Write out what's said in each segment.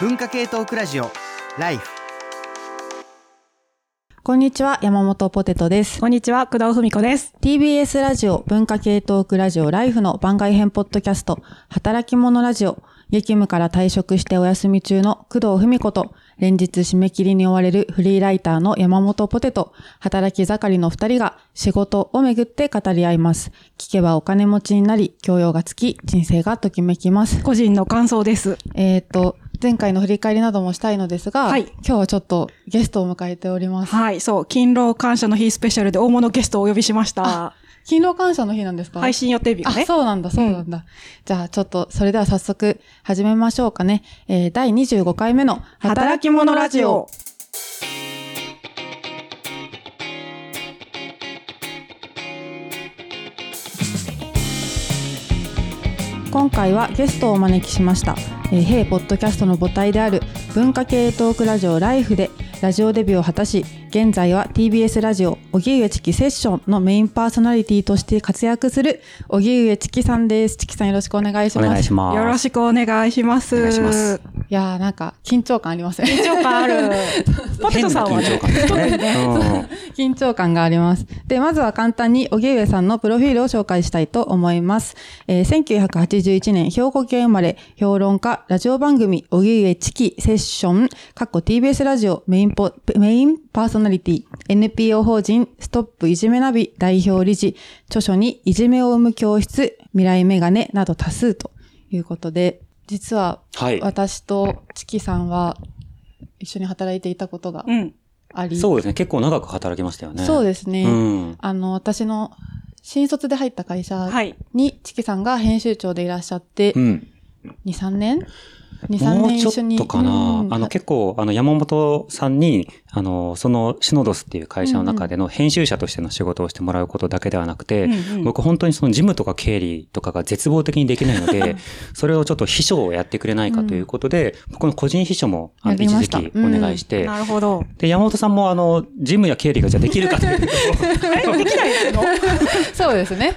文化系トークラジオライフこんにちは、山本ポテトです。こんにちは、工藤文子です。TBS ラジオ文化系トークラジオライフの番外編ポッドキャスト、働き者ラジオ、激務から退職してお休み中の工藤文子と、連日締め切りに追われるフリーライターの山本ポテト、働き盛りの二人が仕事をめぐって語り合います。聞けばお金持ちになり、教養がつき、人生がときめきます。個人の感想です。えっ、と、前回の振り返りなどもしたいのですが、はい今日はちょっとゲストを迎えております。はい、そう、勤労感謝の日スペシャルで大物ゲストをお呼びしました。勤労感謝の日なんですか？配信予定日があ、ね。そうなんだ、そうなんだ。じゃあ、ちょっと、それでは早速、始めましょうかね。えー、第25回目の、働き者ラジオ。。今回はゲストをお招きしました。えー、ヘイポッドキャストの母体である、文化系トークラジオライフで、ラジオデビューを果たし、現在は TBS ラジオ、荻上チキセッションのメインパーソナリティとして活躍する、荻上チキさんです。チキさんよろしくお願いします。お願いします。よろしくお願いします。お願いしますいやー、なんか、緊張感ありません。緊張感ある。ポテトさんは緊張感ですね。緊張感があります。で、まずは簡単に荻上さんのプロフィールを紹介したいと思います。えー1981年、兵庫県生まれ、評論家、ラジオ番組、荻上チキセッション、かっこ TBS ラジオメインポ、メインパーソナリティ、NPO 法人、ストップいじめナビ代表理事、著書にいじめを生む教室、未来メガネなど多数ということで、実は、はい。私とチキさんは一緒に働いていたことがうん。あり、そうですね。結構長く働きましたよね。そうですね。うん。あの、私の新卒で入った会社はい。に、チキさんが編集長でいらっしゃって、うん。2、3年 ?2、3もう。ちょっとかな。うん。あの、結構、あの、山本さんに、あの、その、シノドスっていう会社の中での編集者としての仕事をしてもらうことだけではなくて、うんうん。僕本当にその事務とか経理とかが絶望的にできないので、それをちょっと秘書をやってくれないかということで、僕の個人秘書も、あの、一時期お願いして、なるほど。で、山本さんもあの、事務や経理がじゃあできるかというと、え、できないの？そうですね。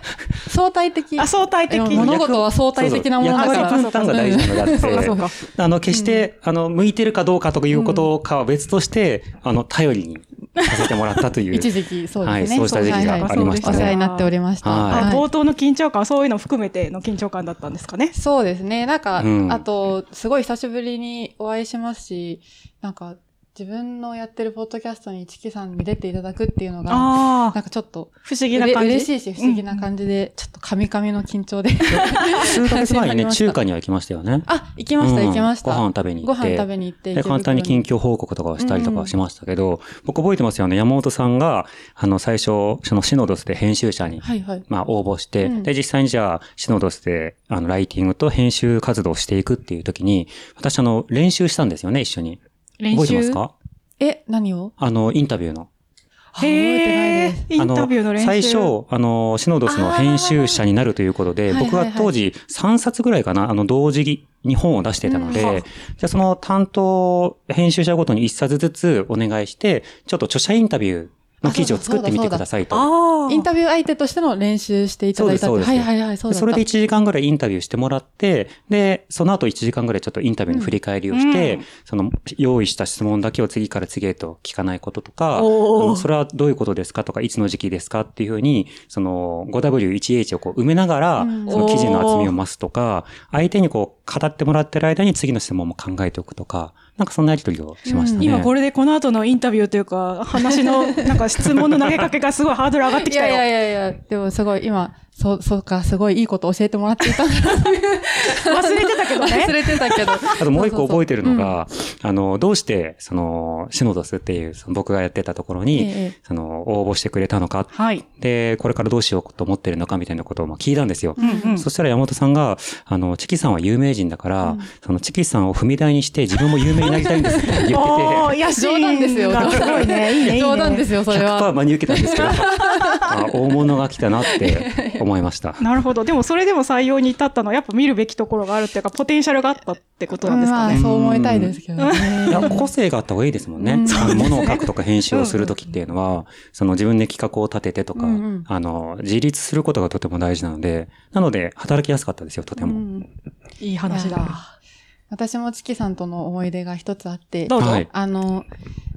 相対的。あ、相対的。物事は相対的なものだから。役割分担が大事なのであそうかそうか。って、あの、決して、あの、向いてるかどうかということかは別として、あの、頼りにさせてもらったという。一時期、そうですね。はいそうした時期がありましたねお世話になっておりました。はいあ冒頭の緊張感、そういうの含めての緊張感だったんですかね。そうですね。なんか、うんあと、すごい久しぶりにお会いしますし、なんか、自分のやってるポッドキャストにチキさんに出ていただくっていうのが、なんかちょっと、不思議な感じ？うれ嬉しいし、不思議な感じで、ちょっとカミカミの緊張で。数ヶ月前にね、中華には行きましたよね。あ、行きました、うん行きました。ご飯食べに行って。ご飯食べに行って。で、簡単に近況。況報告とかをしたりとかはしましたけど、僕覚えてますよね。山本さんが、あの、最初、そのシノドスで編集者にはいはい。まあ、応募して、うんで、実際にじゃあ、シノドスで、あの、ライティングと編集活動をしていくっていう時に、私、あの、練習したんですよね、一緒に。練覚えてます習。か？え、何を？あの、インタビューの。あ覚えてないです。インタビューの練習。あ最初、あの、シノドスの編集者になるということで、僕は当時3冊ぐらいかな、あの、同時に本を出してたので、うんはじゃあその担当編集者ごとに1冊ずつお願いして、ちょっと著者インタビューの記事を作ってみてくださいと。インタビュー相手としての練習していただいたって。はいはいはい、そうそれで1時間ぐらいインタビューしてもらって、で、その後1時間ぐらいちょっとインタビューの振り返りをして、うん。その用意した質問だけを次から次へと聞かないこととか、それはどういうことですかとか、いつの時期ですかっていうふうに、その 5W1H をこう埋めながら、うん。その記事の厚みを増すとか、相手にこう語ってもらってる間に次の質問も考えておくとか、なんかそんなやりとりをしましたね。今これでこの後のインタビューというか、話の、なんか質問の投げかけがすごいハードル上がってきたよ。いやいやいや、でもすごい今、そう、そうか、すごいいいこと教えてもらっていたんだ忘れてたけどね忘れてたけど。あともう一個覚えてるのそうが、あの、どうして、その、シノドスっていう、その僕がやってたところに、ええその、応募してくれたのか、はい。で、これからどうしようと思ってるのかみたいなことをまあ聞いたんですよ。うんうん。そしたら山本さんが、あの、チキさんは有名人だから、そのチキさんを踏み台にして自分も有名になりたいんですって言ってて、おー、野心冗談ですよが すごいね。いいね、いいね。冗談ですよ、それは。100%真に受けたんですけど、あ大物が来たなって思いました。なるほど。でもそれでも採用に至ったのはやっぱ見るべきところがあるっていうか、ポテンシャルがあったってことなんですかまあ、ね。そう思いたいですけどね。いや、個性があった方がいいですもんね。物を書くとか編集をするときっていうのは、その自分で企画を立ててとか、うんうんあの、自立することがとても大事なので、なので、働きやすかったですよ、とても。うんいい話だ。私もチキさんとの思い出が一つあって、どうぞ。はいあの、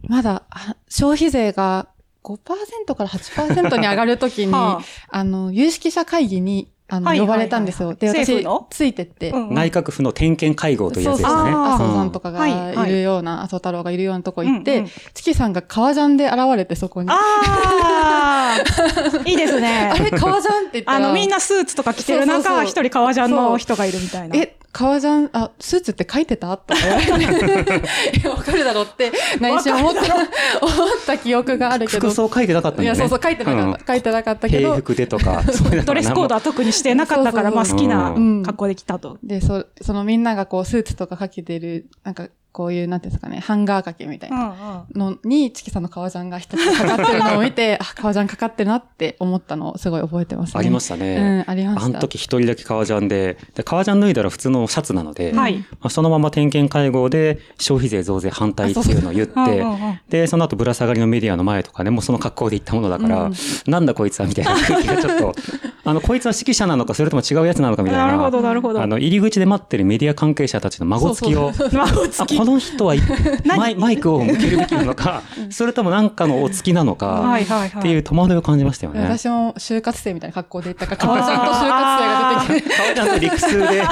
まだあ消費税が5%から8%に上がるときに、はあ。の、有識者会議に、あの、はい呼ばれたんですよ。で、私ついてって、うんうん。内閣府の点検会合というやつですね。麻生さうんんとかがはいるような、麻生太郎がいるようなとこ行って、うんうん。チキさんが革ジャンで現れてそこに。あああ、いいですね。れ革ジャンって言ったら、あの、みんなスーツとか着てる中、一人革ジャンの人がいるみたいな。え、革ジャン、あ、スーツって書いてた？とか言われて、えわかるだろうって、内心思った、思った記憶があるけど。服装書いてなかったんだよね。いや、そうそう、書いてなかった。書いてなかったけど、平服でとか、ドレスコードは特にしてなかったから、まあ好きなうん。格好で来たと。で、そ、そのみんながこう、スーツとかかけてる、なんか、こういう、なんていうんですかね、ハンガー掛けみたいうんなうん。のに、チキさんの革ジャンが一つかかってるのを見て、あ、革ジャンかかってるなって思ったのをすごい覚えてますね。ありましたね。うん、ありました。あの時一人だけ革ジャンで、で革ジャン脱いだら普通のシャツなので、はい。まあ、そのまま点検会合で消費税増税反対っていうのを言って、で、その後ぶら下がりのメディアの前とかね、もうその格好で行ったものだから、うんなんだこいつはみたいな空気がちょっと、あの、こいつは指揮者なのか、それとも違うやつなのかみたいな。なるほど、なるほど。あの、入り口で待ってるメディア関係者たちの孫つきを、孫つきの人は マイマイクを向けるべきなのか、それともなんかのお付きなのか、はいはいはい。っていう戸惑いを感じましたよね。私も就活生みたいな格好で行ったから、革ジャンと就活生が出てきて、顔ちゃんと理屈で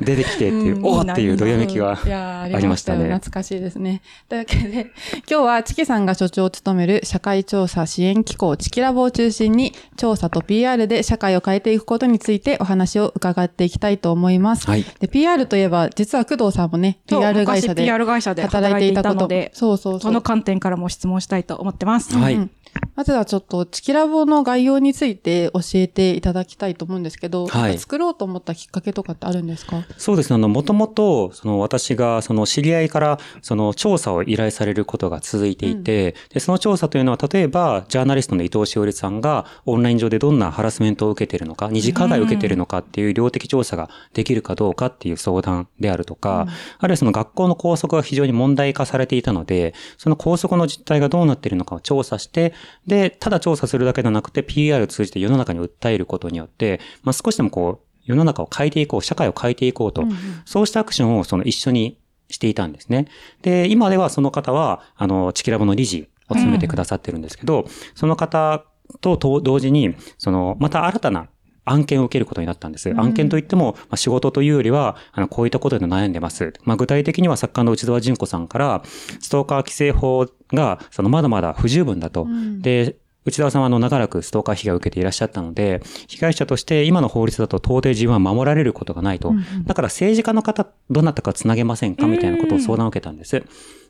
出てきてっていう、うんおーっていうどよめきは。いやーあありましたね懐かしいですね。というわけで、今日はチキさんが所長を務める社会調査支援機構チキラボを中心に、調査と PR で社会を変えていくことについてお話を伺っていきたいと思います。はい。で、PR といえば、実は工藤さんもね、PR 会社昔で PR 会社で働いていたこと。ので、そうそうそう。その観点からも質問したいと思ってます。はいうんまずはちょっと、チキラボの概要について教えていただきたいと思うんですけど、はい作ろうと思ったきっかけとかってあるんですか？そうですね。あの、もともと、その私が、その知り合いから、その調査を依頼されることが続いていて、で、その調査というのは、例えば、ジャーナリストの伊藤しおりさんが、オンライン上でどんなハラスメントを受けているのか、二次課題を受けているのかっていう量的調査ができるかどうかっていう相談であるとか、あるいはその学校の校則が非常に問題化されていたので、その校則の実態がどうなっているのかを調査して、で、ただ調査するだけではなくて PR を通じて世の中に訴えることによって、まあ、少しでもこう、世の中を変えていこう、社会を変えていこうと、うんうんそうしたアクションをその一緒にしていたんですね。で、今ではその方は、あの、チキラボの理事を務めてくださってるんですけど、その方とと同時に、その、また新たな案件を受けることになったんです。ん案件といっても、まあ、仕事というよりは、あの、こういったことで悩んでます。まあ、具体的には作家の内澤純子さんから、ストーカー規制法が、その、まだまだ不十分だと。うんで、内澤さんはあの長らくストーカー被害を受けていらっしゃったので、被害者として今の法律だと到底自分は守られることがないと。うんうんだから政治家の方、どなたかつなげませんかみたいなことを相談を受けたんです。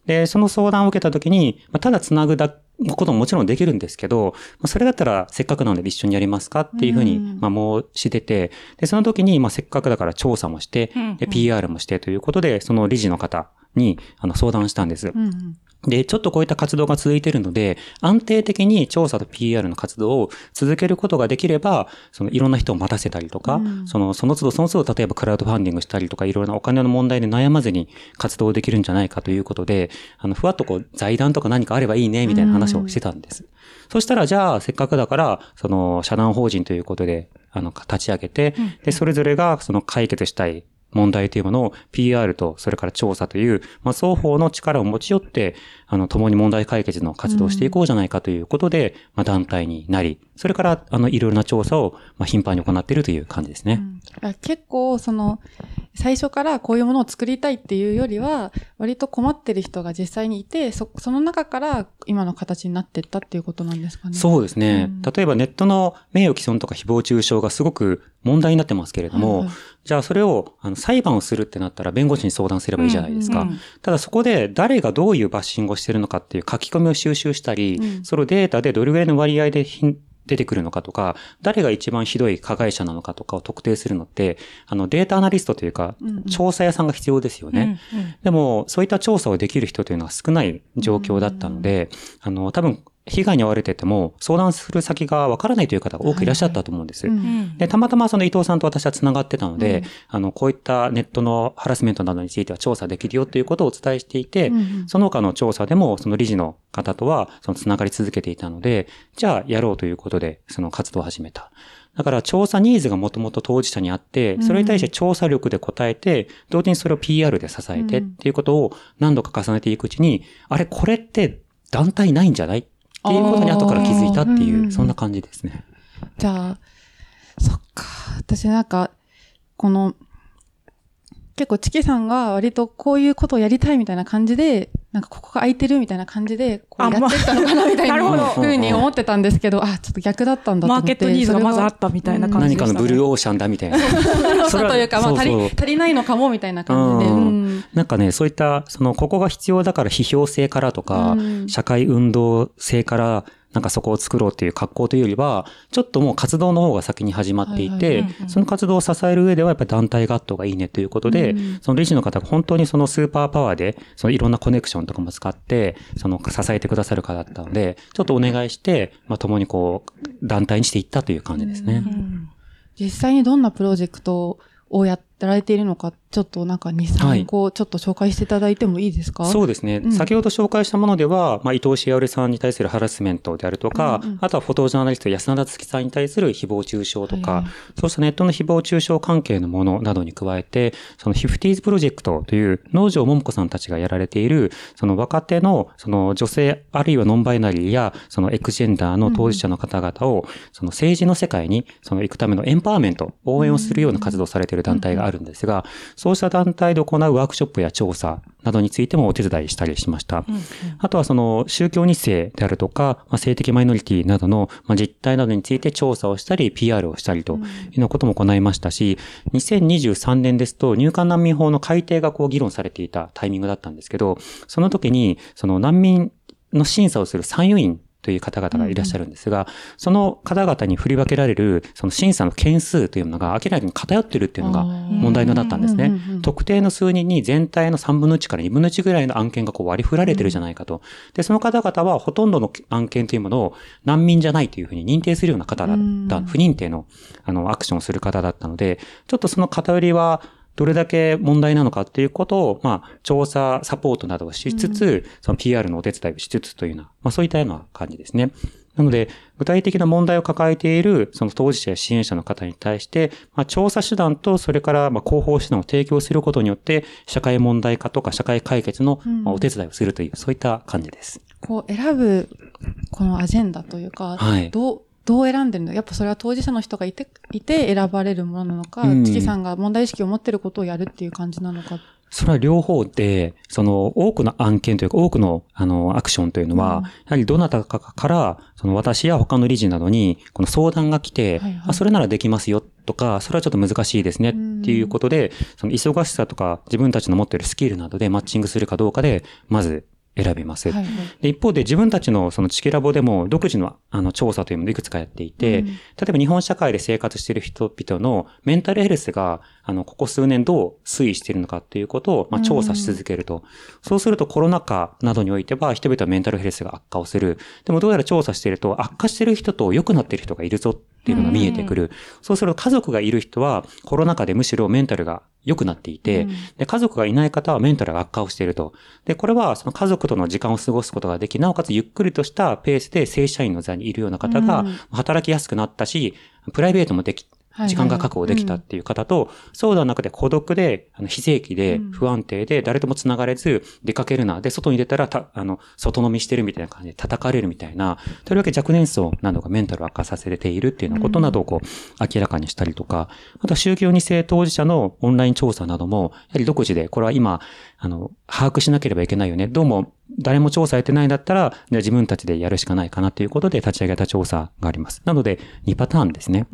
で、その相談を受けたときに、まあただつなぐだことももちろんできるんですけど、まあそれだったらせっかくなので一緒にやりますか？っていうふうに、うん。まあ申してて、で、その時に、まあせっかくだから調査もしてうんうん、で、PR もしてということで、その理事の方にあの相談したんです。うんうんで、ちょっとこういった活動が続いているので、安定的に調査と PR の活動を続けることができれば、そのいろんな人を待たせたりとか、うん。その、その都度その都度例えばクラウドファンディングしたりとか、いろいろなお金の問題で悩まずに活動できるんじゃないかということで、あの、ふわっとこう、財団とか何かあればいいね、みたいな話をしてたんです。そしたら、じゃあ、せっかくだから、その、社団法人ということで、あの、立ち上げて、で、それぞれが、その解決したい問題というものを PR とそれから調査という、まあ、双方の力を持ち寄って、あの、共に問題解決の活動をしていこうじゃないかということで、まあ、団体になり、それから、あの、いろいろな調査を、まあ、頻繁に行っているという感じですね。あ結構、その、最初からこういうものを作りたいっていうよりは、割と困ってる人が実際にいて、そ、その中から今の形になっていったっていうことなんですかね。そうですね。うん例えばネットの名誉毀損とか誹謗中傷がすごく問題になってますけれども、じゃあそれをあの裁判をするってなったら弁護士に相談すればいいじゃないですか。うんうんただそこで誰がどういうバッシングをしてるのかっていう書き込みを収集したり、うん。それをデータでどれぐらいの割合でひ出てくるのかとか、誰が一番ひどい加害者なのかとかを特定するのって、あのデータアナリストというかうんうん、調査屋さんが必要ですよね。うんうん。でも、そういった調査をできる人というのは少ない状況だったので、あの、多分、被害に遭われてても、相談する先がわからないという方が多くいらっしゃったと思うんです。うんうん。で、たまたまその伊藤さんと私は繋がってたので、うん。あの、こういったネットのハラスメントなどについては調査できるよということをお伝えしていて、うんうんその他の調査でも、その理事の方とは、その繋がり続けていたので、じゃあやろうということで、その活動を始めた。だから調査ニーズがもともと当事者にあって、それに対して調査力で答えて、同時にそれを PR で支えてっていうことを何度か重ねていくうちに、あれ、これって団体ないんじゃない？っていうことに後から気づいたってうんいう、そんな感じですね。じゃあ、そっか。私なんか、この、結構チキさんが割とこういうことをやりたいみたいな感じで、なんかここが空いてるみたいな感じで、こうあやってったのかなみたいなふうに思ってたんですけど、あ、ちょっと逆だったんだと思って。マーケットニーズがまずあそったみたいな感じ何でしたね。かのブルーオーシャンだみたいな。そうというか、まあ足りそうそう足りないのかもみたいな感じで。なんかね、そういった、その、ここが必要だから批評性からとか、うん社会運動性から、なんかそこを作ろうっていう格好というよりは、ちょっともう活動の方が先に始まっていはいてはい、その活動を支える上ではやっぱり団体があった方がいいねということで、うんその理事の方が本当にそのスーパーパワーで、そのいろんなコネクションとかも使って、その支えてくださる方だったので、ちょっとお願いして、まあ共にこう、団体にしていったという感じですね。うん。実際にどんなプロジェクトをやられているのか、ちょっとなんか2、はい。3個ちょっと紹介していただいてもいいですか？そうですね。うん。先ほど紹介したものでは、まあ、伊藤しおりさんに対するハラスメントであるとか、うんうんあとはフォトジャーナリスト安田月さんに対する誹謗中傷とか、はいはい。そうしたネットの誹謗中傷関係のものなどに加えて、そのヒフティーズプロジェクトという農場桃子さんたちがやられている、その若手の、その女性、あるいはノンバイナリーや、そのエクジェンダーの当事者の方々を、その政治の世界に、その行くためのエンパワーメント、応援をするような活動をされている団体があるんですが、そうした団体で行うワークショップや調査などについてもお手伝いしたりしました。あとはその宗教2世であるとか、まあ、性的マイノリティなどの、まあ、実態などについて調査をしたり、PR をしたりというようなことも行いましたし、2023年ですと入管難民法の改定がこう議論されていたタイミングだったんですけど、その時にその難民の審査をする参与員という方々がいらっしゃるんですが、その方々に振り分けられるその審査の件数というのが明らかに偏ってるっていうのが問題となったんですね。うんうんうん特定の数人に全体の3分の1から2分の1ぐらいの案件がこう割り振られてるじゃないかと。で、その方々はほとんどの案件というものを難民じゃないというふうに認定するような方だった、うん不認定のあのアクションをする方だったので、ちょっとその偏りはどれだけ問題なのかっていうことを、まあ、調査、サポートなどをしつつ、その PR のお手伝いをしつつというような、まあそういったような感じですね。なので、具体的な問題を抱えている、その当事者や支援者の方に対して、まあ、調査手段と、それから、まあ、広報手段を提供することによって、社会問題化とか社会解決の、お手伝いをするという、そういった感じです。こう選ぶ、このアジェンダというか、はいどう、どう選んでるの？やっぱそれは当事者の人がいて、いて選ばれるものなのか、うん。チキさんが問題意識を持ってることをやるっていう感じなのか。それは両方で、その多くの案件というか多くのあのアクションというのは、うん。やはりどなたかから、その私や他の理事などにこの相談が来て、はいはい。あそれならできますよとか、それはちょっと難しいですねっていうことで、その忙しさとか自分たちの持っているスキルなどでマッチングするかどうかで、まず選びます。はいはい。で一方で自分たちのそのチキラボでも独自のあの調査というものをいくつかやっていて、うん例えば日本社会で生活している人々のメンタルヘルスが、あの、ここ数年どう推移しているのかっていうことを、まあ、調査し続けると。そうするとコロナ禍などにおいては人々はメンタルヘルスが悪化をする。でもどうやら調査していると悪化している人と良くなっている人がいるぞっていうのが見えてくる。そうすると家族がいる人はコロナ禍でむしろメンタルが良くなっていて、うんで、家族がいない方はメンタルが悪化をしていると。で、これはその家族との時間を過ごすことができ、なおかつゆっくりとしたペースで正社員の座にいるような方がうん働きやすくなったし、プライベートもでき、はい時間が確保できたっていう方と、そうではなくて孤独で、あの非正規でうん不安定で、誰とも繋がれず、出かけるな。で、外に出たら、た、あの、外飲みしてるみたいな感じで叩かれるみたいな、とりわけ若年層などがメンタルを悪化させているっていうようなことなどをこう、明らかにしたりとか、あとは宗教2世当事者のオンライン調査なども、やはり独自で、これは今、あの、把握しなければいけないよね。どうも、誰も調査やってないんだったら、じゃあ自分たちでやるしかないかなということで立ち上げた調査があります。なので、2パターンですね。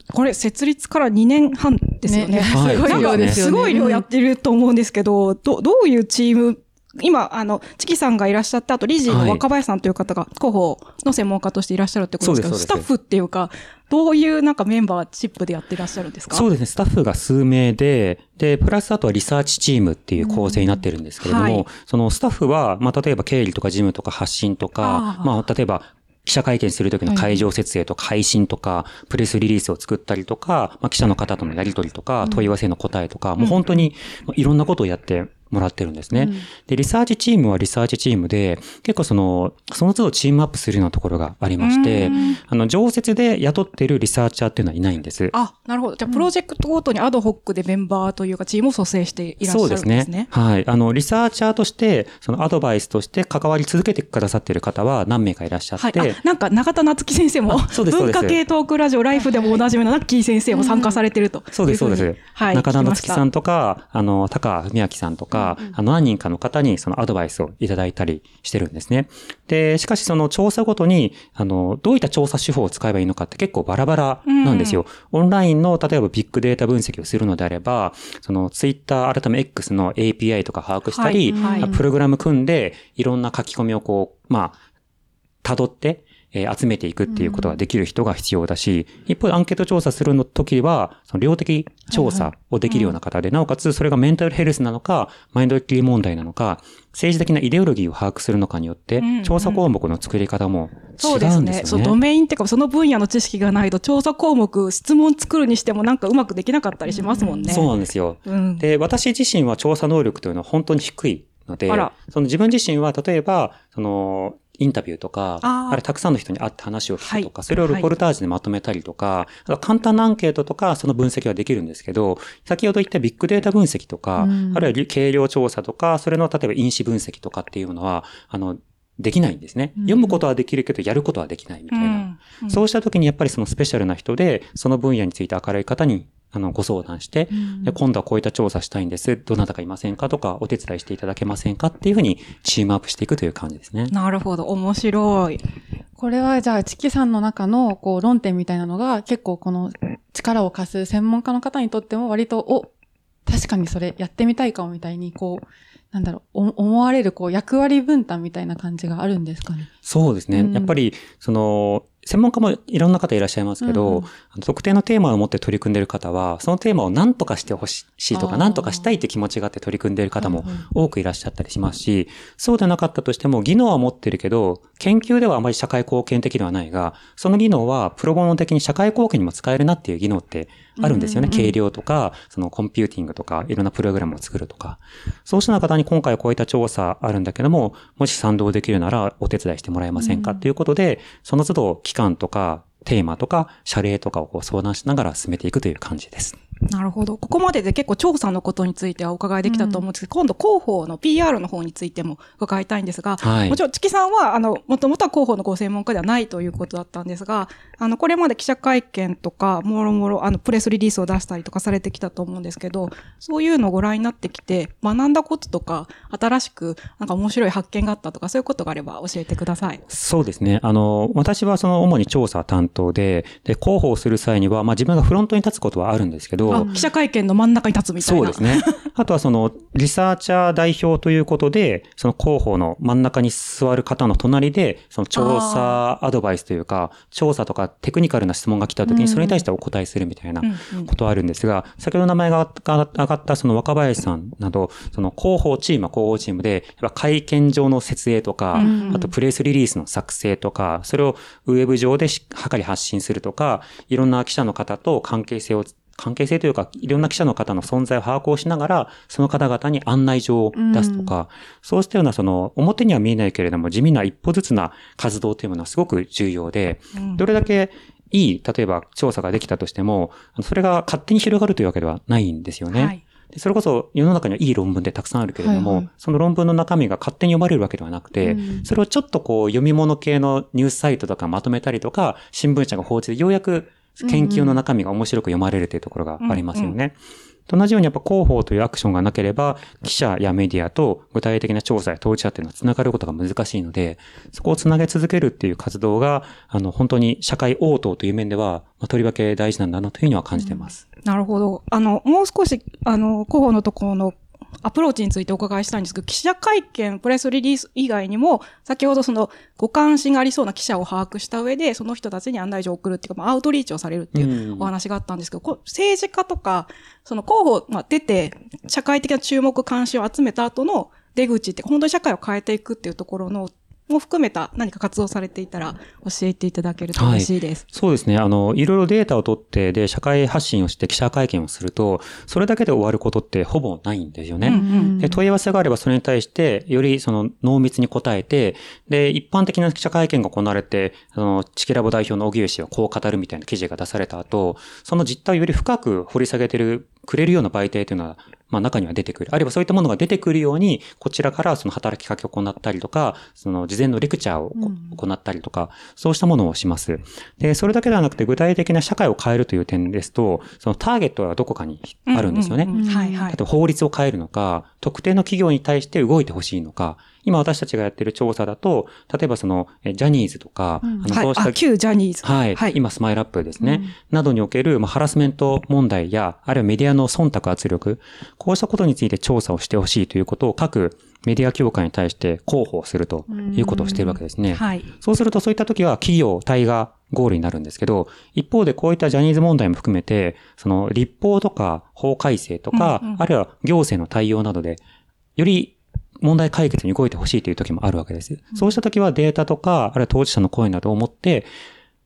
うんこれ設立から2年半ですよね。ねはいすごい量ですよね。すごい量やってると思うんですけど、ど、どういうチーム、今、あの、チキさんがいらっしゃって、あと理事の若林さんという方が広報の専門家としていらっしゃるってことですけど、そうですそうですスタッフっていうか、どういうなんかメンバー、チップでやってらっしゃるんですか？そうですね。スタッフが数名で、で、プラスあとはリサーチチームっていう構成になってるんですけれども、うんはいそのスタッフは、まあ、例えば経理とか事務とか発信とかあ、ーまあ、例えば、記者会見するときの会場設営とか配信とか、プレスリリースを作ったりとか、まあ、記者の方とのやり取りとか、問い合わせの答えとか、もう本当にいろんなことをやってもらってるんですね。うんで、リサーチチームはリサーチチームで、結構その、その都度チームアップするようなところがありましてうん、あの、常設で雇ってるリサーチャーっていうのはいないんです。あ、なるほど。じゃあ、プロジェクトごとにアドホックでメンバーというか、チームを組成していらっしゃるんですね。そうですね。はい。あの、リサーチャーとして、そのアドバイスとして関わり続けてくださっている方は何名かいらっしゃっはい。て、あ、なんか、永田夏来先生も文化系トークラジオライフでもおなじみのナッキー先生も参加されてると。そうです、そうです。はい。永田夏来さんとか、あの、高文明さんとか、あの、何人かの方にそのアドバイスをいただいたりしてるんですね。で、しかしその調査ごとに、あの、どういった調査手法を使えばいいのかって結構バラバラなんですよ。オンラインの、例えばビッグデータ分析をするのであれば、そのツイッター改め X の API とか把握したり、はいはいプログラム組んで、いろんな書き込みをこう、まあ、辿って、えー集めていくっていうことができる人が必要だし、一方でアンケート調査するの時は、その量的調査をできるような方で、なおかつそれがメンタルヘルスなのか、マインドキー問題なのか、政治的なイデオロギーを把握するのかによってうんうん、調査項目の作り方も違そうですね。うんですそう、よね。ドメインっていうか、その分野の知識がないと、調査項目、質問作るにしてもなんかうまくできなかったりしますもんね。そうなんですよ。うん。で、私自身は調査能力というのは本当に低いのであら、その自分自身は例えば、その、インタビューとか、あれたくさんの人に会って話を聞くとか、はい。それをレポルタージュでまとめたりとか、あと簡単なアンケートとか、その分析はできるんですけど、先ほど言ったビッグデータ分析とか、うん。あるいは軽量調査とか、それの例えば因子分析とかっていうのは、あの、できないんですね。うん。読むことはできるけど、やることはできないみたいな。うん。うん。そうした時にやっぱりそのスペシャルな人で、その分野について明るい方にあのご相談して、で今度はこういった調査したいんです。どなたかいませんかとか、お手伝いしていただけませんかっていうふうにチームアップしていくという感じですね。なるほど。面白い。これはじゃあ、チキさんの中のこう論点みたいなのが結構この力を貸す専門家の方にとっても割と、お、確かにそれやってみたいかもみたいに、こう、なんだろう、お思われるこう役割分担みたいな感じがあるんですかね？そうですね。うんやっぱり、その、専門家もいろんな方いらっしゃいますけど、うん特定のテーマを持って取り組んでいる方は、そのテーマを何とかしてほしいとか、何とかしたいって気持ちがあって取り組んでいる方も多くいらっしゃったりしますし、そうでなかったとしても、技能は持ってるけど、研究ではあまり社会貢献的ではないが、その技能はプロボノ的に社会貢献にも使えるなっていう技能ってあるんですよね。うんうんうん軽量とか、そのコンピューティングとか、いろんなプログラムを作るとか。そうした方に今回こういった調査あるんだけども、もし賛同できるならお手伝いしてもらえませんか？うんっていうことで、その都度期間とか、テーマとか、謝礼とかをこう相談しながら進めていくという感じです。なるほど。ここまでで結構調査のことについてはお伺いできたと思うんですけど、今度広報の PR の方についても伺いたいんですが、はいもちろん、チキさんは、あの、もともとは広報のご専門家ではないということだったんですが、あの、これまで記者会見とか、もろもろ、あの、プレスリリースを出したりとかされてきたと思うんですけど、そういうのをご覧になってきて、学んだこととか、新しく、なんか面白い発見があったとか、そういうことがあれば教えてください。そうですね。あの、私はその主に調査担当で、で、広報する際には、まあ自分がフロントに立つことはあるんですけど、あ、記者会見の真ん中に立つみたいな。そうですね。あとはその、リサーチャー代表ということで、その広報の真ん中に座る方の隣で、その調査アドバイスというか、調査とかテクニカルな質問が来た時うん。にそれに対してお答えするみたいなことはあるんですが、先ほど名前が上がったその若林さんなど、その広報チームは広報チームで、やっぱ会見上の設営とか、うん。あとプレスリリースの作成とか、それをウェブ上でしっかり発信するとか、いろんな記者の方と関係性を関係性というか、いろんな記者の方の存在を把握をしながら、その方々に案内状を出すとか、そうしたような、その、表には見えないけれども、地味な一歩ずつな活動というものはすごく重要で、うん。どれだけいい、例えば調査ができたとしても、それが勝手に広がるというわけではないんですよね。はい。でそれこそ世の中にはいい論文でたくさんあるけれども、はいはい。その論文の中身が勝手に読まれるわけではなくて、うん。それをちょっとこう読み物系のニュースサイトとかまとめたりとか、新聞社が報じてようやく研究の中身が面白く読まれるというところがありますよね。と同じようにやっぱ広報というアクションがなければ、記者やメディアと具体的な調査や当事者っていうのは繋がることが難しいので、そこを繋げ続けるっていう活動が、あの、本当に社会応答という面では、まあ、とりわけ大事なんだなというふうには感じています。なるほど。あの、もう少し、あの、広報のところのアプローチについてお伺いしたいんですけど、記者会見、プレスリリース以外にも、先ほどその、ご関心がありそうな記者を把握した上で、その人たちに案内状を送るっていうか、まあ、アウトリーチをされるっていうお話があったんですけど、うん政治家とか、その候補、まあ、出て、社会的な注目関心を集めた後の出口って、本当に社会を変えていくっていうところの、も含めた何か活動されていたら教えていただけると嬉しいです。そうですね。あの、いろいろデータを取って、で、社会発信をして記者会見をすると、それだけで終わることってほぼないんですよね。うんうんで、問い合わせがあればそれに対して、よりその濃密に答えて、で、一般的な記者会見が行われて、その、チキラボ代表の荻上氏はこう語るみたいな記事が出された後、その実態をより深く掘り下げてる、くれるような媒体というのは、まあ中には出てくる。あるいはそういったものが出てくるように、こちらからその働きかけを行ったりとか、その事前のレクチャーをこ行ったりとか、そうしたものをします。で、それだけではなくて具体的な社会を変えるという点ですと、そのターゲットはどこかにあるんですよね。うううんはいはい例え。ば法律を変えるのか、特定の企業に対して動いてほしいのか、今私たちがやってる調査だと、例えばその、えジャニーズとか、うんあの、はい。そうしたあ、旧ジャニーズ。はい。今、スマイルアップですね。などにおける、まあ、ハラスメント問題や、あるいはメディアの忖度圧力、こうしたことについて調査をしてほしいということを各メディア協会に対して広報するということをしているわけですね。はい。そうするとそういった時は企業体がゴールになるんですけど、一方でこういったジャニーズ問題も含めて、その立法とか法改正とか、うんうんあるいは行政の対応などで、より問題解決に動いてほしいという時もあるわけです。そうした時はデータとか、あるいは当事者の声などを持って、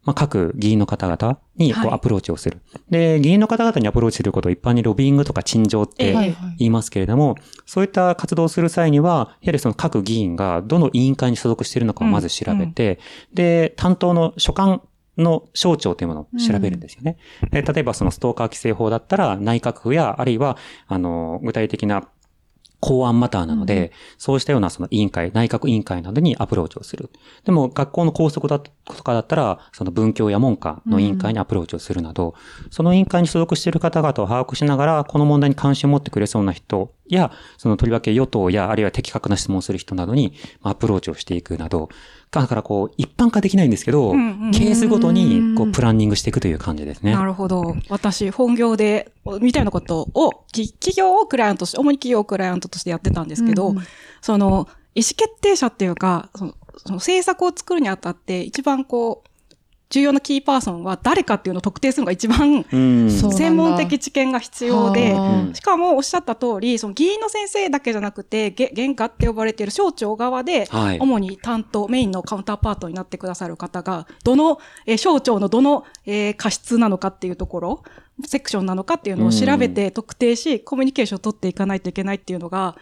まあ、各議員の方々にこはいうアプローチをする。で、議員の方々にアプローチすることを一般にロビングとか陳情って言いますけれども、そういった活動をする際には、やはりその各議員がどの委員会に所属しているのかをまず調べて、で、担当の所管の省庁というものを調べるんですよね。で例えばそのストーカー規制法だったら内閣府や、あるいは、あの、具体的な公安マターなので、そうしたようなその委員会、内閣委員会などにアプローチをする。でも学校の校則だとかだったら、その文教や文科の委員会にアプローチをするなど、その委員会に所属している方々を把握しながら、この問題に関心を持ってくれそうな人や、そのとりわけ与党や、あるいは的確な質問をする人などにまあアプローチをしていくなど、だからこう、一般化できないんですけど、うんうんケースごとにこう、プランニングしていくという感じですね。なるほど。私、本業で、みたいなことを、き企業をクライアントとして、主に企業をクライアントとしてやってたんですけど、うんその、意思決定者っていうか、その、その政策を作るにあたって、一番こう、重要なキーパーソンは誰かっていうのを特定するのが一番専門的知見が必要では、あしかもおっしゃった通り、その議員の先生だけじゃなくて、げ原価って呼ばれている省庁側で、はい。主に担当、メインのカウンターパートになってくださる方が、どの、えー省庁のどの、えー過失なのかっていうところ、セクションなのかっていうのを調べて特定し、コミュニケーションを取っていかないといけないっていうのが、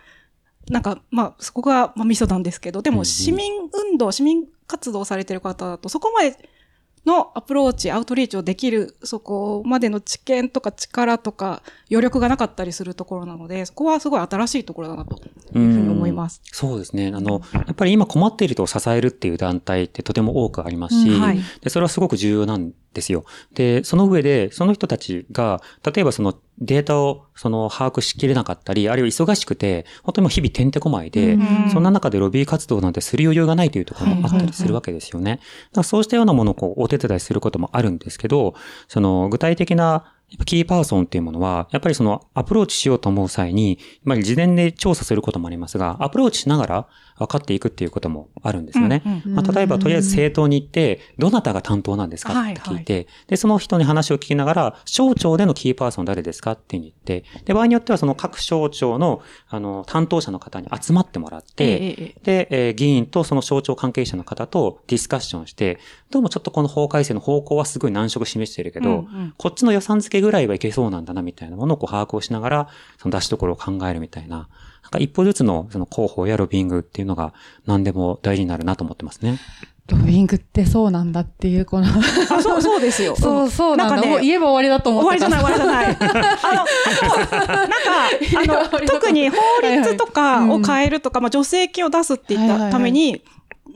なんか、まあ、そこが、まあ、ミソなんですけど、でも、市民運動、市民活動をされてる方だと、そこまでのアプローチ、アウトリーチをできる、そこまでの知見とか力とか余力がなかったりするところなので、そこはすごい新しいところだなというふうに思います。そうですね。あの、やっぱり今困っている人を支えるっていう団体ってとても多くありますし、うんはいで、それはすごく重要なんですよ。で、その上で、その人たちが、例えばそのデータをその把握しきれなかったり、あるいは忙しくて、本当にもう日々てんてこまいで、うんそんな中でロビー活動なんてする余裕がないというところもあったりするわけですよね。だからそうしたようなものをこうお手伝いすることもあるんですけど、その具体的なキーパーソンっていうものは、やっぱりそのアプローチしようと思う際に、まあ事前で調査することもありますが、アプローチしながら分かっていくっていうこともあるんですよね。うんうんまあ、例えば、とりあえず政党に行って、どなたが担当なんですかって聞いて、で、その人に話を聞きながら、省庁でのキーパーソン誰ですかって言って、で、場合によってはその各省庁の、あの、担当者の方に集まってもらって、ええええ。で、えー議員とその省庁関係者の方とディスカッションして、どうもちょっとこの法改正の方向はすごい難色示してるけど、うんうん。こっちの予算付けぐらいはいけそうなんだなみたいなものをこう把握をしながら、その出しどころを考えるみたいな、なんか一歩ずつのその広報やロビングっていうのが何でも大事になるなと思ってますね。ロビングってそうなんだっていう、この、あ、そう、そうですよ。そうそうなんだ。なんかね言えば終わりだと思ってた。終わりじゃない、終わりじゃない。あの、なんか、あの、特に法律とかを変えるとか、まあ、助成金を出すって言ったために、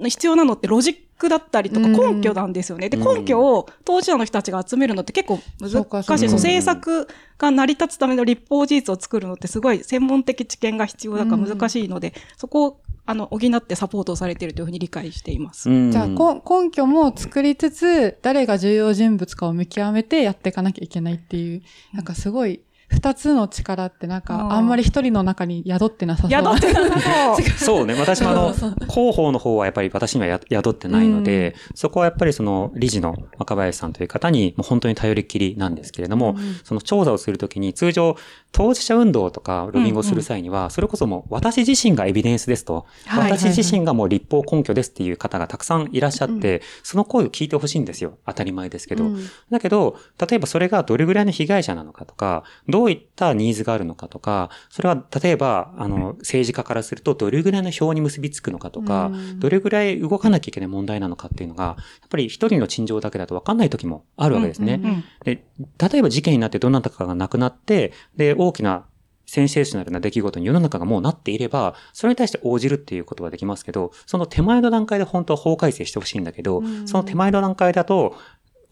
必要なのってロジックだったりとかうん根拠なんですよね。で、うん根拠を当事者の人たちが集めるのって結構難しい。そうかそう政策が成り立つための立法事実を作るのってすごい専門的知見が必要だから難しいので、そこを、あの、補ってサポートをされているというふうに理解しています。うんじゃあ、こ根拠も作りつつ、誰が重要人物かを見極めてやっていかなきゃいけないっていう、なんかすごい二つの力ってなんあか、ーあんまり一人の中に宿ってなさそう。宿ってなさそう。そうね。私もあの、広報の方はやっぱり私にはや宿ってないので、そこはやっぱりその理事の若林さんという方にもう本当に頼りっきりなんですけれども、うんその調査をするときに通常当事者運動とかロビングをする際には、それこそもう私自身がエビデンスですと、はい私自身がもう立法根拠ですっていう方がたくさんいらっしゃって、その声を聞いてほしいんですよ。当たり前ですけど。うんだけど、例えばそれがどれぐらいの被害者なのかとか、どういったニーズがあるのかとか、それは例えば、あの、政治家からするとどれぐらいの票に結びつくのかとか、うん。どれぐらい動かなきゃいけない問題なのかっていうのが、やっぱり一人の陳情だけだと分かんない時もあるわけですね。で、例えば事件になってどなたかが亡くなって、で、大きなセンセーショナルな出来事に世の中がもうなっていれば、それに対して応じるっていうことはできますけど、その手前の段階で本当は法改正してほしいんだけど、うん。その手前の段階だと、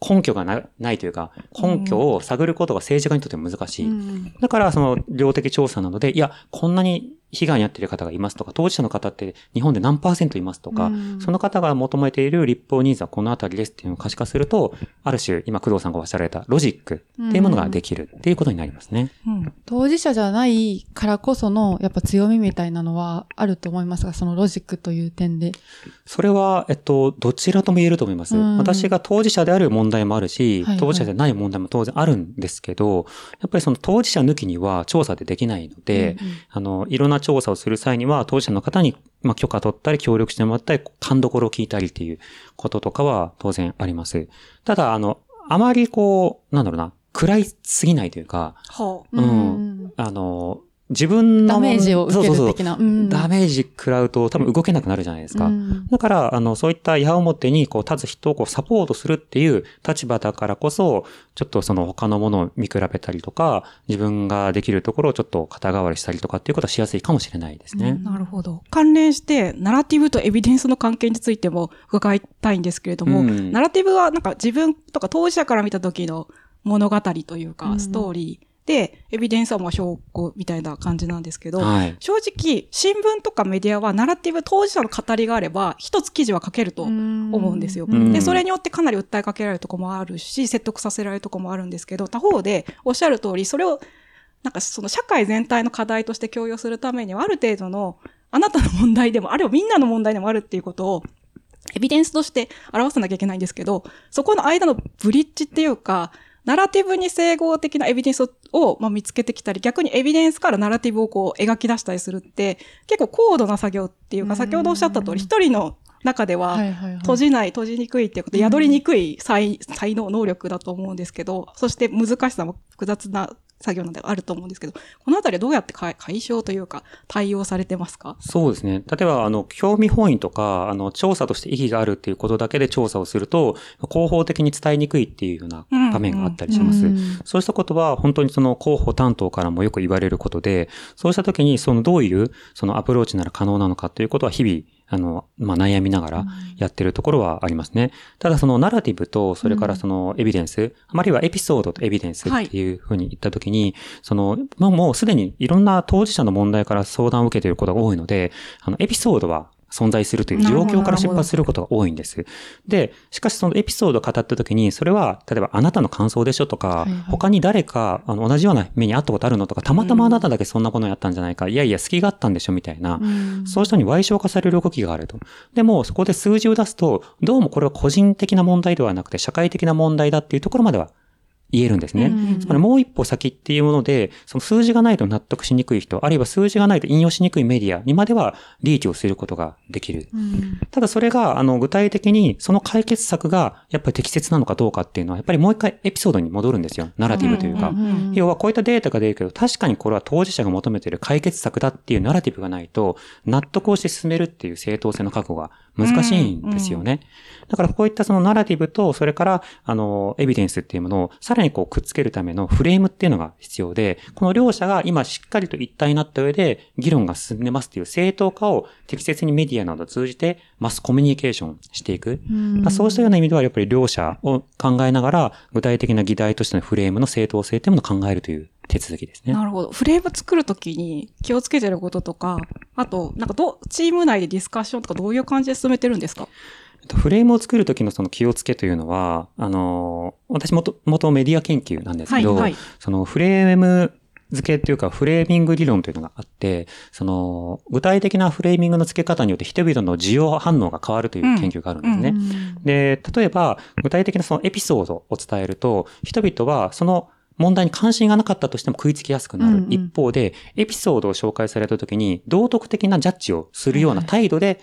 根拠がなないというか、根拠を探ることが政治家にとっても難しい。うんだから、その、量的調査なので、いや、こんなに被害に遭っている方がいますとか、当事者の方って日本で何パーセントいますとか、うんその方が求めている立法ニーズはこのあたりですっていうのを可視化すると、ある種、今、工藤さんがおっしゃられたロジックっていうものができるっていうことになりますね。うん当事者じゃないからこその、やっぱ強みみたいなのはあると思いますが、そのロジックという点で。それは、えっと、どちらとも言えると思います。うん私が当事者である問題もあるし、はいはい当事者でない問題も当然あるんですけど、やっぱりその当事者抜きには調査でできないので、うんうんあの、いろんな調査をする際には、当事者の方に、まあ、許可取ったり、協力してもらったり、勘どころを聞いたりっていうこととかは当然あります。ただ、あの、あまりこう、なんだろうな、暗いすぎないというか、はうんうん。あの、自分のダメージを受けそうそうそうる的な。うんダメージ食らうと多分動けなくなるじゃないですか。うんだから、あの、そういった矢面にこう立つ人をこうサポートするっていう立場だからこそ、ちょっとその他のものを見比べたりとか、自分ができるところをちょっと肩代わりしたりとかっていうことはしやすいかもしれないですね。うんなるほど。関連して、ナラティブとエビデンスの関係についても伺いたいんですけれども、うんナラティブはなんか自分とか当事者から見た時の物語というか、うんストーリーで、エビデンスはまあ証拠みたいな感じなんですけど、はい。正直、新聞とかメディアはナラティブ当事者の語りがあれば、一つ記事は書けると思うんですよ。うんで、それによってかなり訴えかけられるとこもあるし、説得させられるとこもあるんですけど、他方でおっしゃる通り、それを、なんかその社会全体の課題として共有するためには、ある程度の、あなたの問題でも、あるいはみんなの問題でもあるっていうことを、エビデンスとして表さなきゃいけないんですけど、そこの間のブリッジっていうか、ナラティブに整合的なエビデンスを、まあ、見つけてきたり、逆にエビデンスからナラティブをこう描き出したりするって、結構高度な作業っていうか、うん。先ほどおっしゃった通り、一人の中では、閉じない、閉じにくいっていうこと、宿りにくい才才能、能力だと思うんですけど、そして難しさも複雑な作業なんであると思うんですけど、このあたりはどうやって解解消というか、対応されてますか？そうですね。例えば、あの、興味本位とか、あの、調査として意義があるっていうことだけで調査をすると、広報的に伝えにくいっていうような場面があったりします。うんそうしたことは本当にその広報担当からもよく言われることで、そうした時にそのどういうそのアプローチなら可能なのかということは日々、あの、まあ、悩みながらやってるところはありますね。ただそのナラティブと、それからそのエビデンス、あまりはエピソードとエビデンスっていうふうに言った時に、その、まあ、もうすでにいろんな当事者の問題から相談を受けていることが多いので、あの、エピソードは存在するという状況から出発することが多いんです。で、しかしそのエピソードを語った時に、それは、例えばあなたの感想でしょとか、はいはい他に誰か、あの、同じような目に遭ったことあるのとか、たまたまあなただけそんなことやったんじゃないか、いやいや、隙があったんでしょみたいな、うんそういう人に賠償化される動きがあると。でも、そこで数字を出すと、どうもこれは個人的な問題ではなくて、社会的な問題だっていうところまでは言えるんですね。うんつまりもう一歩先っていうもので、その数字がないと納得しにくい人、あるいは数字がないと引用しにくいメディアにまでは利益をすることができる。うんただそれが、あの、具体的にその解決策がやっぱり適切なのかどうかっていうのは、やっぱりもう一回エピソードに戻るんですよ。ナラティブというか。要はこういったデータが出るけど、確かにこれは当事者が求めている解決策だっていうナラティブがないと、納得をして進めるっていう正当性の確保が難しいんですよね。だからこういったそのナラティブと、それから、あの、エビデンスっていうものをさらにこうくっつけるためのフレームっていうのが必要で、この両者が今しっかりと一体になった上で、議論が進んでますっていう正当化を適切にメディアなどを通じて、マスコミュニケーションしていく。うんまあ、そうしたような意味では、やっぱり両者を考えながら、具体的な議題としてのフレームの正当性っていうものを考えるという手続きですね。なるほど。フレーム作るときに気をつけてることとか、あと、なんかどう、チーム内でディスカッションとかどういう感じで進めてるんですか？えっとフレームを作るときのその気をつけというのは、あの、私もと、元メディア研究なんですけど、はいはいそのフレーム付けっていうかフレーミング理論というのがあって、その、具体的なフレーミングの付け方によって人々の需要反応が変わるという研究があるんですね。うんで、例えば、具体的なそのエピソードを伝えると、人々はその問題に関心がなかったとしても食いつきやすくなる。うんうん一方で、エピソードを紹介された時に、道徳的なジャッジをするような態度で、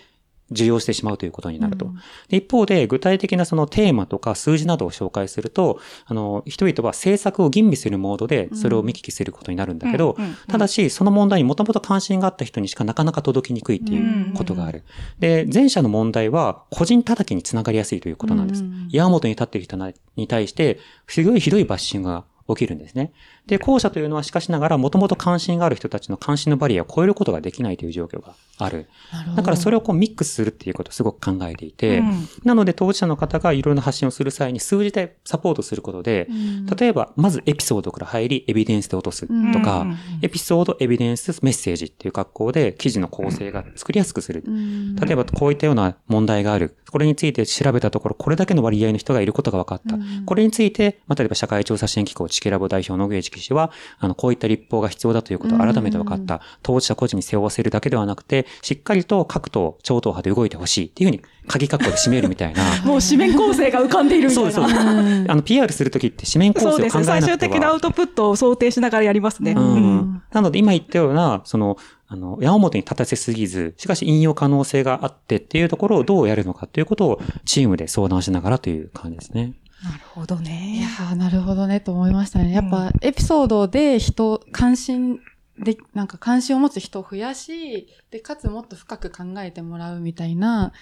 受容してしまうということになると。うんで一方で、具体的なそのテーマとか数字などを紹介すると、あの、人々は政策を吟味するモードで、それを見聞きすることになるんだけど、ただし、その問題にもともと関心があった人にしかなかなか届きにくいっていうことがある。で、前者の問題は、個人叩きにつながりやすいということなんです。うん矢本に立っている人に対して、すごいひどいバッシングが起きるんですね。で、後者というのはしかしながら、もともと関心がある人たちの関心のバリアを超えることができないという状況がある。なるだからそれをこうミックスするっていうことをすごく考えていて、うんなので当事者の方がいろいろな発信をする際に数字でサポートすることで、うん例えば、まずエピソードから入り、エビデンスで落とすとか、うんエピソード、エビデンス、メッセージっていう格好で記事の構成が作りやすくする。うん例えば、こういったような問題がある。これについて調べたところ、これだけの割合の人がいることが分かった。うんこれについて、まあ、例えば社会調査支援機構、チケラボ代表の上地氏は、あの、こういった立法が必要だということを改めて分かった。当事者個人に背負わせるだけではなくて、しっかりと各党、超党派で動いてほしいっていうふうに、鍵括弧で締めるみたいな。もう紙面構成が浮かんでいるみたいな。そうです、そうです。あの、PR するときって紙面構成を考えそうですね。最終なくては。的なアウトプットを想定しながらやりますね。ううんん。なので今言ったような、その、あの、矢面に立たせすぎず、しかし引用可能性があってっていうところをどうやるのかということをチームで相談しながらという感じですね。なるほどいやね。ーなるほどねと思いましたね。やっぱエピソードで人、関心で、なんか関心を持つ人を増やし、で、かつもっと深く考えてもらうみたいな、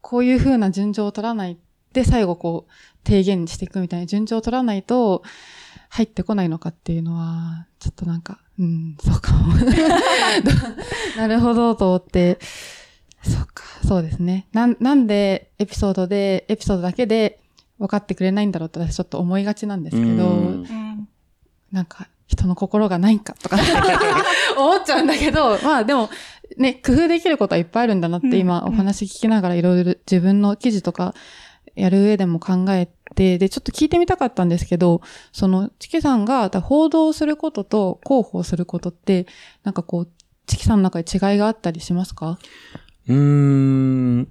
こういう風な順序を取らないで、最後こう、提言していくみたいな順序を取らないと、入ってこないのかっていうのは、ちょっとなんか、うん、そうかも。なるほど、と思って、そうか、そうですね。なん、なんでエピソードで、エピソードだけで分かってくれないんだろうって私ちょっと思いがちなんですけど、うんうんなんか人の心がないんかとか 思っちゃうんだけど、まあでも、ね、工夫できることはいっぱいあるんだなって今うんお話聞きながらいろいろ自分の記事とかやる上でも考えて、で、ちょっと聞いてみたかったんですけど、その、チキさんが報道することと広報することって、なんかこう、チキさんの中で違いがあったりしますか？うーん。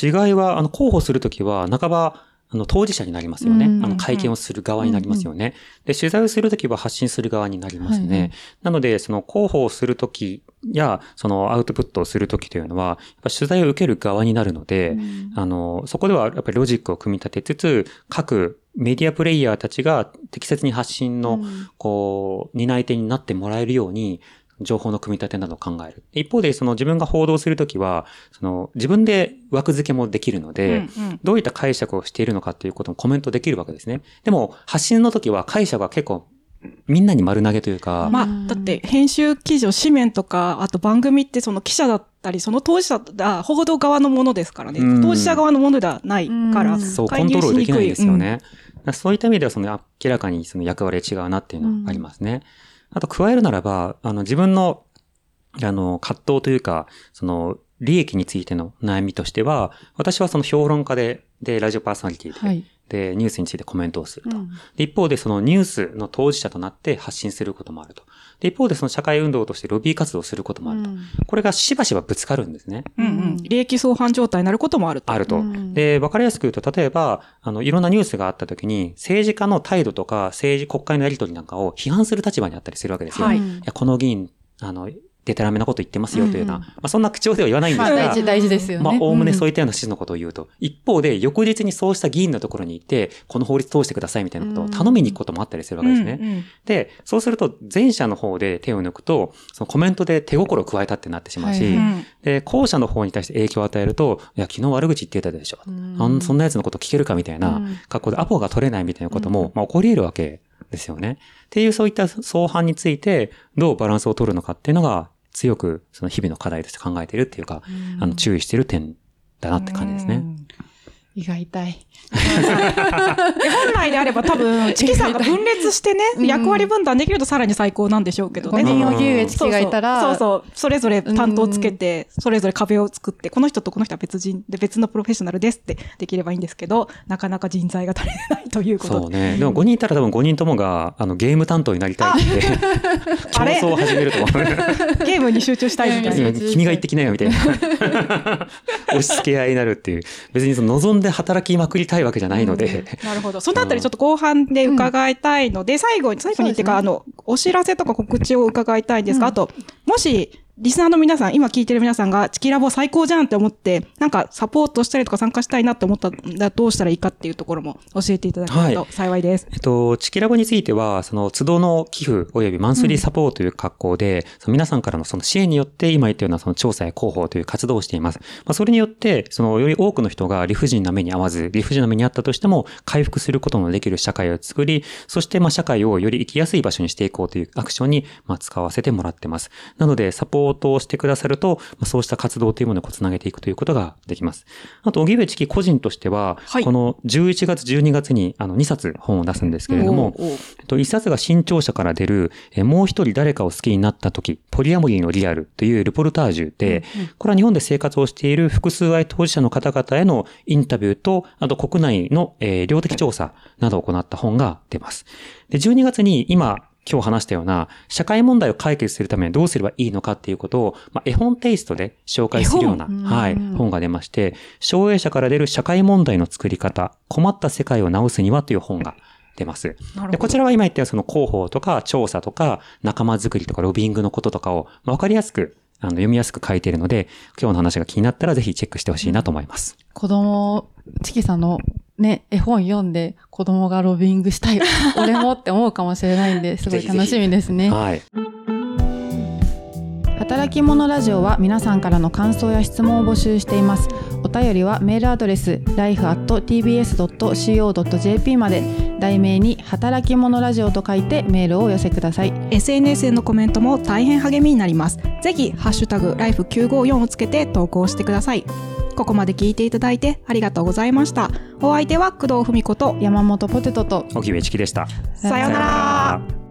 違いは、あの、広報するときは、半ば、あの、当事者になりますよね。うんあの、会見をする側になりますよね。で、取材をするときは発信する側になりますね。はいはいなので、その、広報をするときや、その、アウトプットをするときというのは、やっぱ取材を受ける側になるので、あの、そこではやっぱりロジックを組み立てつつ、各メディアプレイヤーたちが適切に発信の、こう、担い手になってもらえるように、情報の組み立てなどを考える。一方で、その自分が報道するときは、その自分で枠付けもできるので、うんうんどういった解釈をしているのかっていうこともコメントできるわけですね。でも、発信の時は解釈は結構、みんなに丸投げというか、まあ、だって編集記事を紙面とか、あと番組ってその記者だったり、その当事者だ、報道側のものですからね。うん当事者側のものではないから、うんそう、コントロールできないですよね。だからそういった意味では、その明らかにその役割が違うなっていうのはありますね。あと、加えるならば、あの、自分の、あの、葛藤というか、その、利益についての悩みとしては、私はその評論家で、で、ラジオパーソナリティで、はい。で、ニュースについてコメントをすると。うんで一方でそのニュースの当事者となって発信することもあると。で、一方でその社会運動としてロビー活動をすることもあると。うんこれがしばしばぶつかるんですね。うんうん。利益相反状態になることもあると。あると。うんで、わかりやすく言うと、例えば、あの、いろんなニュースがあった時に、政治家の態度とか、政治、国会のやりとりなんかを批判する立場にあったりするわけですよ。はいいや、この議員、あの、デタラメなこと言ってますよというような、うんうんまあ、そんな口調では言わないんですまあが、大事、大事ですよね。まあ、おおむねそういいったような指示のことを言うと。一方で、翌日にそうした議員のところに行って、この法律通してくださいみたいなことを頼みに行くこともあったりするわけですね。うんうんで、そうすると、前者の方で手を抜くと、そのコメントで手心を加えたってなってしまうし、はいうんで、後者の方に対して影響を与えると、いや、昨日悪口言ってたでしょ。うんあんそんな奴のこと聞けるか？みたいなうん格好でアポが取れないみたいなことも、うんまあ、起こり得るわけですよね。っていうそういった相反について、どうバランスを取るのかっていうのが、強くその日々の課題として考えているっていうか、あの、注意している点だなって感じですね。い胃が痛い。で本来であれば多分、チキさんが分裂してね、うん役割分担できるとさらに最高なんでしょうけど5ね。人荻上チキがいたら、そうそうそれぞれ担当つけて、それぞれ壁を作って、この人とこの人は別人で別のプロフェッショナルですってできればいいんですけど、なかなか人材が足りないということで。そうね。でも5人いたら多分5人ともが、あの、ゲーム担当になりたいって、競 あれ？争を始めると思う。ゲームに集中したいみたいな。君が言ってきなよみたいな。押し付け合いになるっていう。別にその望んで働きまくりたいわけじゃないので。なるほど。そのあたりちょっと後半で伺いたいので、最後に、最後にっていうか、あの、お知らせとか告知を伺いたいんですが、あと、もし、リスナーの皆さん、今聞いてる皆さんが、チキラボ最高じゃんって思って、なんかサポートしたりとか参加したいなって思ったらどうしたらいいかっていうところも教えていただけると幸いです。えっと、チキラボについては、その、都度の寄付及びマンスリーサポートという格好で、その皆さんからのその支援によって、今言ったようなその調査や広報という活動をしています。まあ、それによって、その、より多くの人が理不尽な目に遭わず、理不尽な目に遭ったとしても、回復することのできる社会を作り、そして、まあ、社会をより生きやすい場所にしていこうというアクションに、まあ、使わせてもらってます。なので、サポートをしてくださると、まあ、そうした活動というものをつなげていくということができます。あと、荻上チキ個人としては、はいこの11月、12月に、あの、2冊本を出すんですけれども、おうおうえっと、一冊が新潮社から出る、えーもう一人誰かを好きになった時、ポリアモリーのリアルというルポルタージュで、これは日本で生活をしている複数愛当事者の方々へのインタビューと、あと国内の、えー量的調査などを行った本が出ます。で、12月に今、今日話したような社会問題を解決するためにどうすればいいのかっていうことを、まあ、絵本テイストで紹介するような、はい、うん本が出まして、障害者から出る社会問題の作り方、困った世界を直すにはという本が出ます。で。こちらは今言ったようなその広報とか調査とか仲間づくりとかロビングのこととかを、まあ、わかりやすく、あの、読みやすく書いているので、今日の話が気になったらぜひチェックしてほしいなと思います。子供、チキさんのね、絵本読んで子供がロビングしたい、俺もって思うかもしれないんで、すごい楽しみですね。はい。働き者ラジオは皆さんからの感想や質問を募集しています。お便りはメールアドレス life.tbs.co.jp まで題名に働き者ラジオと書いてメールをお寄せください。SNS へのコメントも大変励みになります。ぜひ、ハッシュタグ、ライフ954をつけて投稿してください。ここまで聞いていただいてありがとうございました。お相手は工藤文子と、山本ポテトと荻上チキでした。さようなら。